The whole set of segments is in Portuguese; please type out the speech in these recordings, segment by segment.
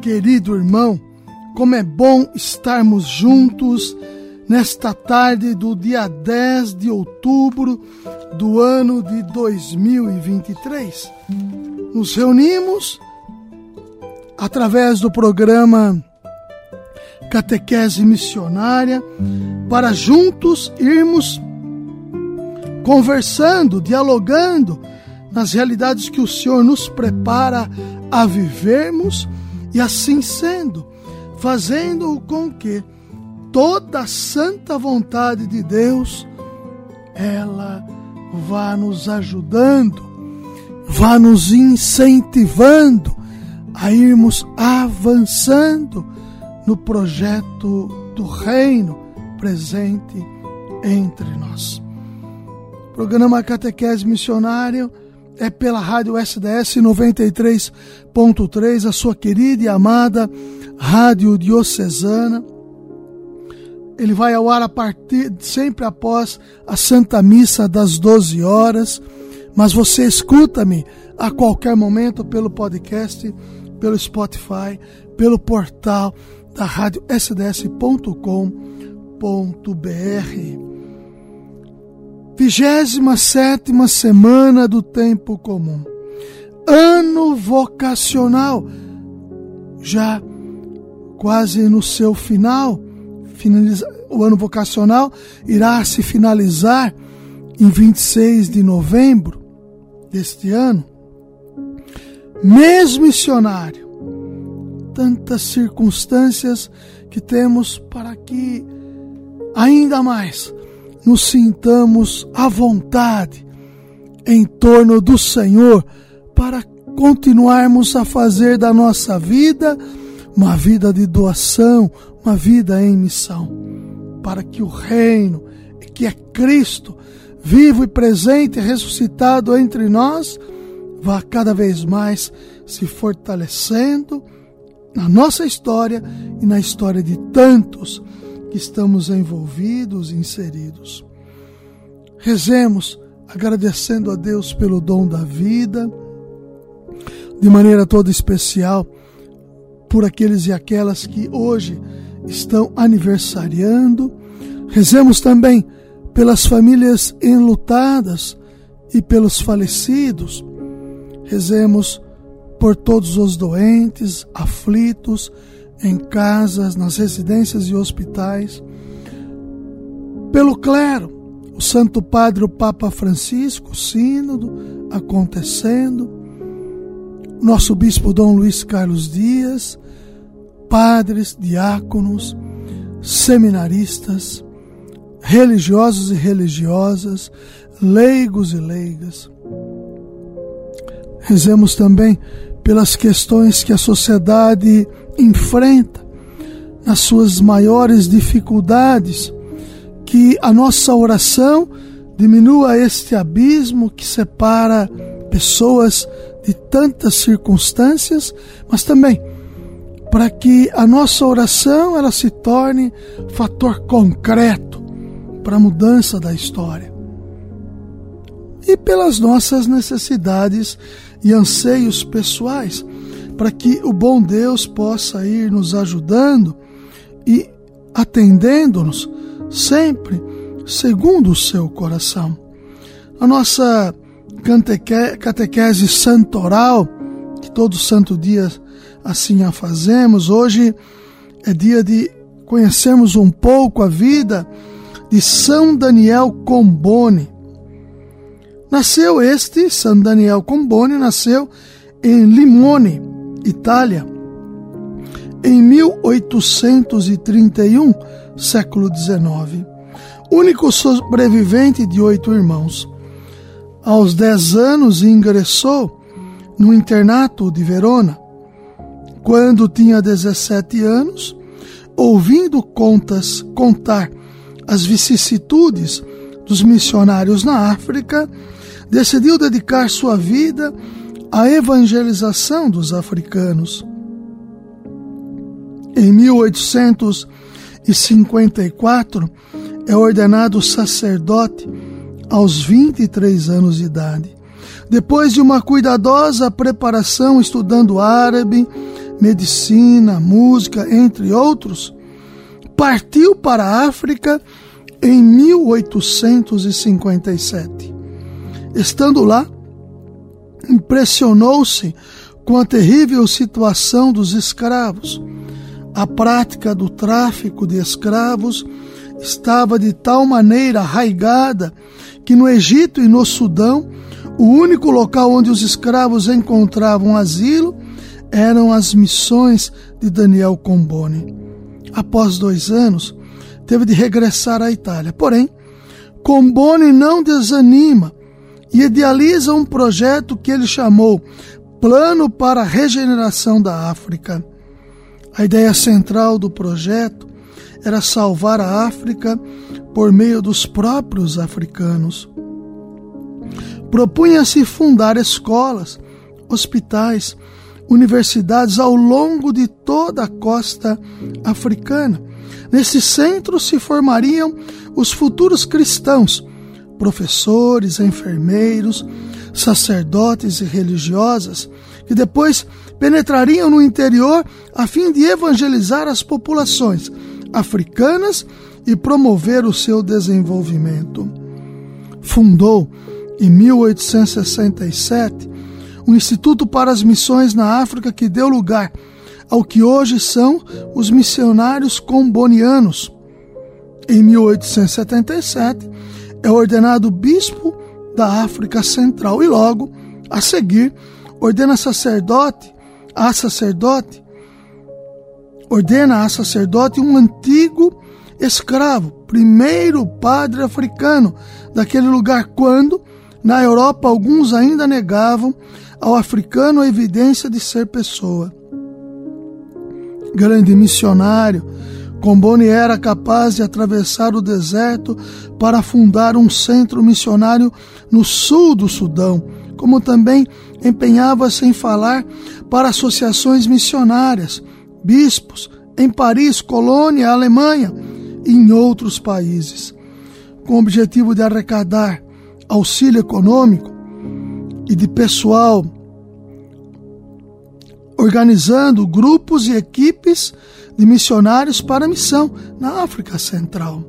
Querido irmão, como é bom estarmos juntos nesta tarde do dia 10 de outubro do ano de 2023. Nos reunimos através do programa Catequese Missionária para juntos irmos conversando, dialogando nas realidades que o Senhor nos prepara a vivermos e assim sendo, fazendo com que toda a santa vontade de Deus ela vá nos ajudando, vá nos incentivando a irmos avançando no projeto do reino presente entre nós. Programa Catequese Missionário é pela rádio SDS 93.3, a sua querida e amada rádio diocesana. Ele vai ao ar a partir sempre após a Santa Missa das 12 horas, mas você escuta-me a qualquer momento pelo podcast, pelo Spotify, pelo portal da rádio sds.com.br. Vigésima sétima semana do tempo comum. Ano vocacional. Já quase no seu final, finaliza, o ano vocacional irá se finalizar em 26 de novembro deste ano. Mês missionário. Tantas circunstâncias que temos para que ainda mais nos sintamos à vontade em torno do Senhor para continuarmos a fazer da nossa vida uma vida de doação, uma vida em missão, para que o reino, que é Cristo, vivo e presente, ressuscitado entre nós, vá cada vez mais se fortalecendo na nossa história e na história de tantos que estamos envolvidos, inseridos. Rezemos agradecendo a Deus pelo dom da vida, de maneira toda especial por aqueles e aquelas que hoje estão aniversariando. Rezemos também pelas famílias enlutadas e pelos falecidos. Rezemos por todos os doentes, aflitos, em casas, nas residências e hospitais, pelo clero, o Santo Padre, o Papa Francisco, o Sínodo acontecendo, nosso Bispo Dom Luiz Carlos Dias, padres, diáconos, seminaristas, religiosos e religiosas, leigos e leigas. Rezemos também pelas questões que a sociedade enfrenta, nas suas maiores dificuldades, que a nossa oração diminua este abismo que separa pessoas de tantas circunstâncias, mas também para que a nossa oração ela se torne fator concreto para a mudança da história. E pelas nossas necessidades e anseios pessoais, para que o bom Deus possa ir nos ajudando e atendendo-nos sempre segundo o seu coração. A nossa catequese santoral, que todo santo dia assim a fazemos, hoje é dia de conhecermos um pouco a vida de São Daniel Combone. Nasceu este, São Daniel Combone, nasceu em Limone, Itália, em 1831, século XIX. Único sobrevivente de oito irmãos. Aos dez anos ingressou no internato de Verona. Quando tinha 17 anos, ouvindo contas contar as vicissitudes dos missionários na África, decidiu dedicar sua vida à evangelização dos africanos. Em 1854, é ordenado sacerdote aos 23 anos de idade. Depois de uma cuidadosa preparação estudando árabe, medicina, música, entre outros, partiu para a África em 1857. Estando lá, impressionou-se com a terrível situação dos escravos. A prática do tráfico de escravos estava de tal maneira arraigada que no Egito e no Sudão, o único local onde os escravos encontravam asilo eram as missões de Daniel Comboni. Após dois anos, teve de regressar à Itália. Porém, Comboni não desanima e idealiza um projeto que ele chamou Plano para a Regeneração da África. A ideia central do projeto era salvar a África por meio dos próprios africanos. Propunha-se fundar escolas, hospitais, universidades ao longo de toda a costa africana. Nesse centro se formariam os futuros cristãos, professores, enfermeiros, sacerdotes e religiosas, que depois penetrariam no interior a fim de evangelizar as populações africanas e promover o seu desenvolvimento. Fundou, em 1867, um Instituto para as Missões na África que deu lugar ao que hoje são os missionários combonianos. Em 1877, é ordenado bispo da África Central e logo, a seguir, ordena sacerdote a sacerdote ordena a sacerdote um antigo escravo, primeiro padre africano daquele lugar, quando, na Europa, alguns ainda negavam ao africano a evidência de ser pessoa. Grande missionário, Comboni era capaz de atravessar o deserto para fundar um centro missionário no sul do Sudão, como também empenhava-se em falar para associações missionárias, bispos, em Paris, Colônia, Alemanha e em outros países, com o objetivo de arrecadar auxílio econômico e de pessoal, organizando grupos e equipes de missionários para a missão na África Central.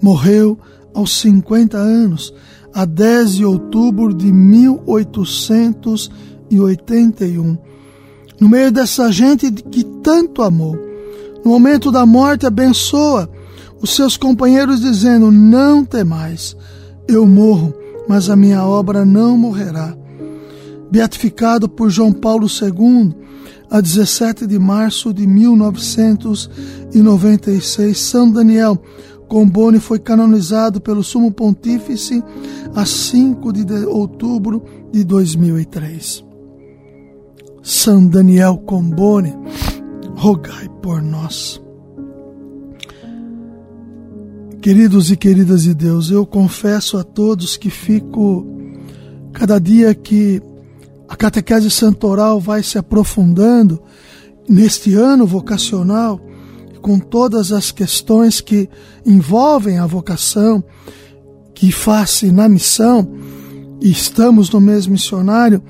Morreu aos 50 anos, a 10 de outubro de 1881 no meio dessa gente que tanto amou. No momento da morte, abençoa os seus companheiros, dizendo: Não temais, eu morro, mas a minha obra não morrerá. Beatificado por João Paulo II, a 17 de março de 1996, São Daniel Comboni foi canonizado pelo Sumo Pontífice a 5 de outubro de 2003. São Daniel Combone, rogai por nós. Queridos e queridas de Deus, eu confesso a todos que fico, cada dia que a catequese santoral vai se aprofundando neste ano vocacional, com todas as questões que envolvem a vocação, que faz na missão, e estamos no mesmo missionário,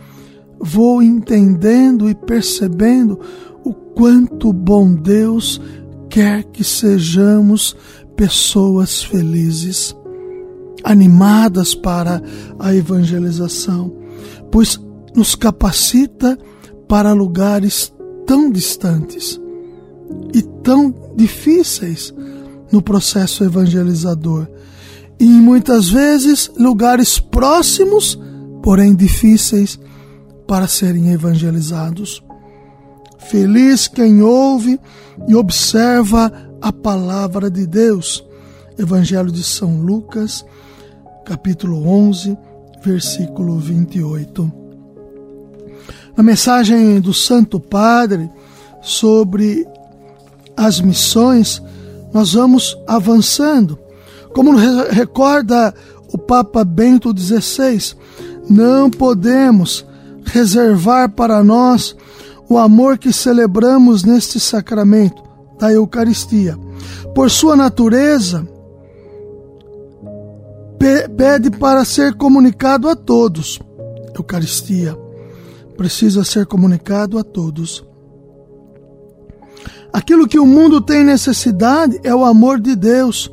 vou entendendo e percebendo o quanto bom Deus quer que sejamos pessoas felizes, animadas para a evangelização, pois nos capacita para lugares tão distantes e tão difíceis no processo evangelizador, e muitas vezes lugares próximos, porém difíceis para serem evangelizados. Feliz quem ouve e observa a palavra de Deus. Evangelho de São Lucas, capítulo 11, versículo 28. Na mensagem do Santo Padre, sobre as missões, nós vamos avançando. Como recorda o Papa Bento XVI, não podemos reservar para nós o amor que celebramos neste sacramento da Eucaristia. Por sua natureza, pede para ser comunicado a todos. Eucaristia precisa ser comunicado a todos. Aquilo que o mundo tem necessidade é o amor de Deus,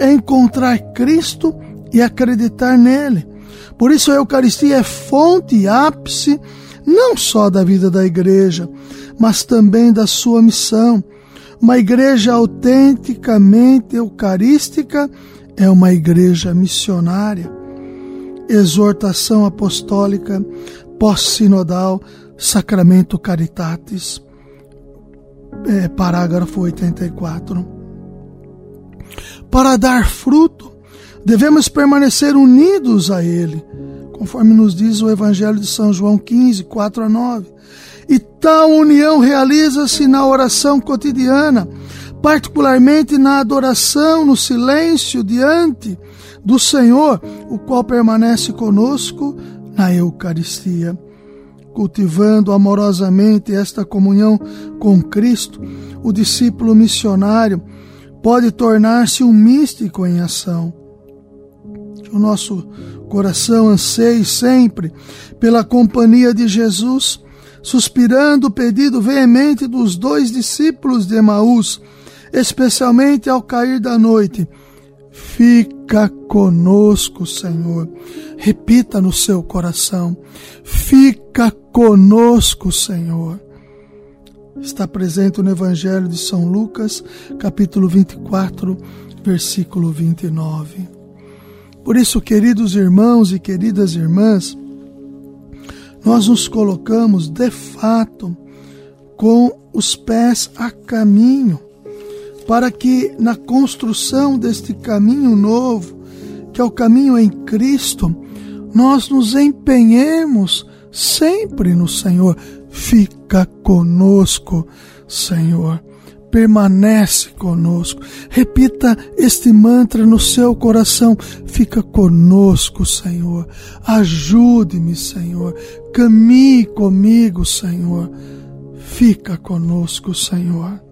é encontrar Cristo e acreditar nele. Por isso a Eucaristia é fonte e ápice não só da vida da igreja, mas também da sua missão. Uma igreja autenticamente eucarística é uma igreja missionária. Exortação apostólica, pós-sinodal, sacramento caritatis é, parágrafo 84. Para dar fruto, devemos permanecer unidos a Ele, conforme nos diz o Evangelho de São João 15, 4 a 9. E tal união realiza-se na oração cotidiana, particularmente na adoração, no silêncio diante do Senhor, o qual permanece conosco na Eucaristia cultivando amorosamente esta comunhão com Cristo, o discípulo missionário pode tornar-se um místico em ação. O nosso coração anseie sempre pela companhia de Jesus, suspirando o pedido veemente dos dois discípulos de Emaús, especialmente ao cair da noite. Fica conosco, Senhor. Repita no seu coração: Fica conosco, Senhor. Está presente no Evangelho de São Lucas, capítulo 24, versículo 29. Por isso, queridos irmãos e queridas irmãs, nós nos colocamos de fato com os pés a caminho para que na construção deste caminho novo, que é o caminho em Cristo, nós nos empenhemos sempre no Senhor. Fica conosco, Senhor. Permanece conosco. Repita este mantra no seu coração. Fica conosco, Senhor. Ajude-me, Senhor. Caminhe comigo, Senhor. Fica conosco, Senhor.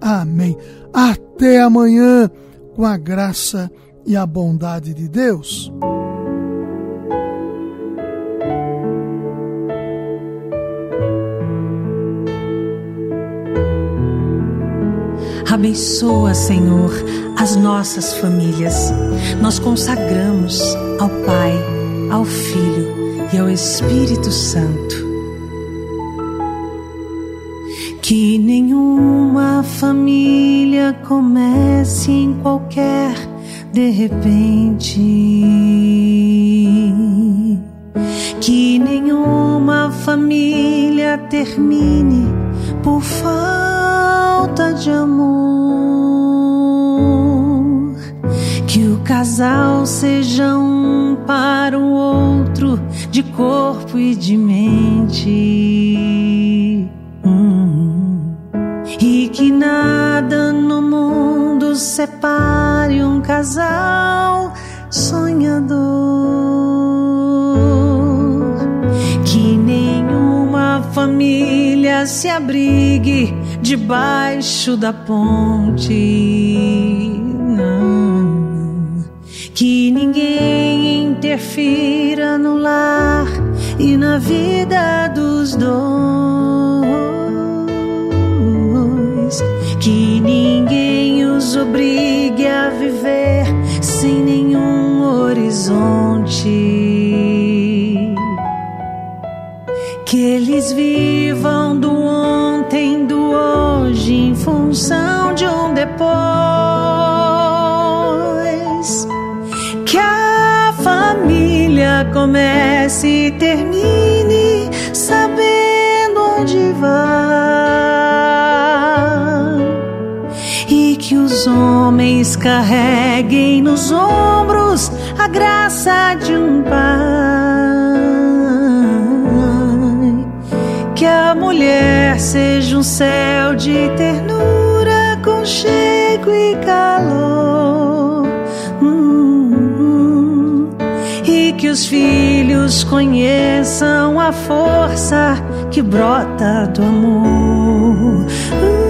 Amém. Até amanhã, com a graça e a bondade de Deus. Abençoa, Senhor, as nossas famílias. Nós consagramos ao Pai, ao Filho e ao Espírito Santo que nenhuma família comece em qualquer de repente. Que nenhuma família termine por falta de amor. Que o casal seja um para o outro, de corpo e de mente que nada no mundo separe um casal sonhador. Que nenhuma família se abrigue debaixo da ponte. Não. Que ninguém interfira no lar e na vida dos dois que ninguém os obrigue a viver sem nenhum horizonte. Que eles vivam do ontem, do em função de um depois. Que a família comece e termine homens carreguem nos ombros a graça de um pai. que a mulher seja um céu de ternura, conchego e calor. Hum, e que os filhos conheçam a força que brota do amor. Hum,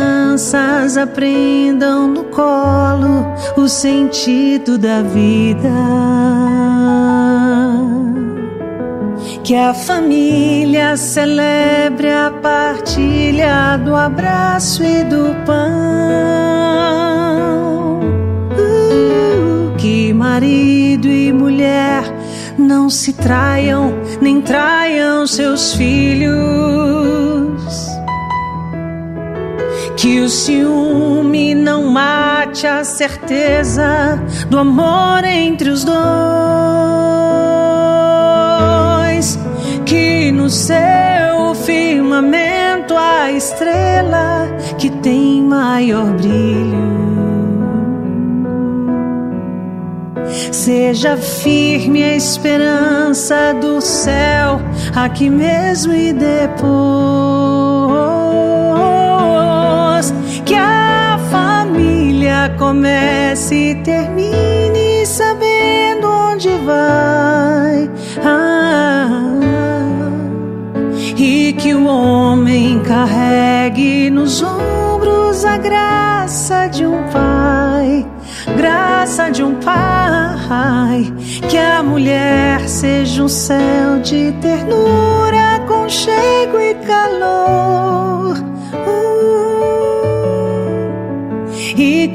crianças aprendam no colo o sentido da vida. Que a família celebre a partilha do abraço e do pão. Uh, que marido e mulher não se traiam, nem traiam seus filhos. Que o ciúme não mate a certeza do amor entre os dois. Que no seu firmamento a estrela que tem maior brilho. Seja firme a esperança do céu, aqui mesmo e depois. Comece e termine sabendo onde vai. Ah, e que o homem carregue nos ombros a graça de um pai graça de um pai, que a mulher seja um céu de ternura, conchego e calor.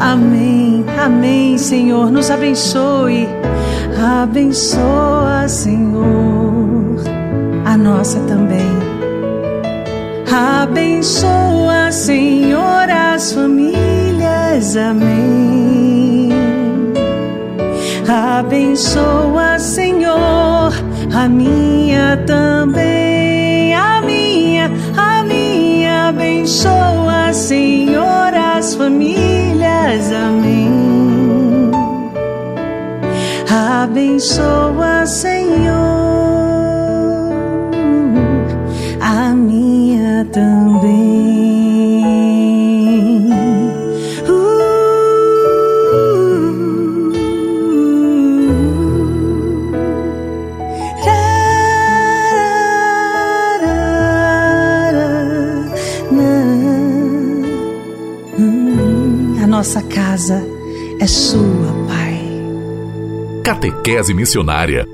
Amém, amém, Senhor, nos abençoe. Abençoa, Senhor, a nossa também. Abençoa, Senhor, as famílias. Amém. Abençoa, Senhor, a minha também, a minha, a minha. Abençoa, Senhor, as famílias. Amém. Abençoa, Senhor, é sua, Pai. Catequese Missionária